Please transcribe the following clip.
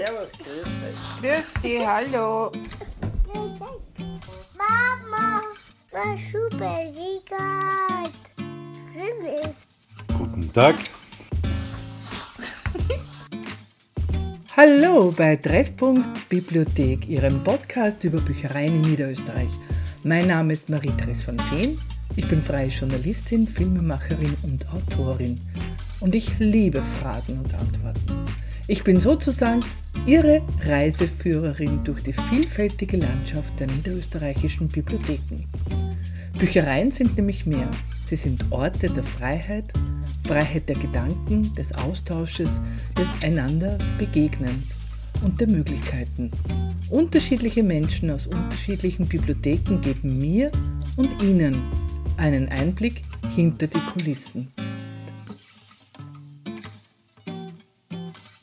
Servus, grüß euch. Grüß dich, hallo. Mama, war super liegert. Tschüss. Guten Tag. Hallo bei Treffpunkt Bibliothek, Ihrem Podcast über Büchereien in Niederösterreich. Mein Name ist Marie-Therese von Feen. Ich bin freie Journalistin, Filmemacherin und Autorin. Und ich liebe Fragen und Antworten. Ich bin sozusagen Ihre Reiseführerin durch die vielfältige Landschaft der niederösterreichischen Bibliotheken. Büchereien sind nämlich mehr. Sie sind Orte der Freiheit, Freiheit der Gedanken, des Austausches, des einander Begegnens und der Möglichkeiten. Unterschiedliche Menschen aus unterschiedlichen Bibliotheken geben mir und Ihnen einen Einblick hinter die Kulissen.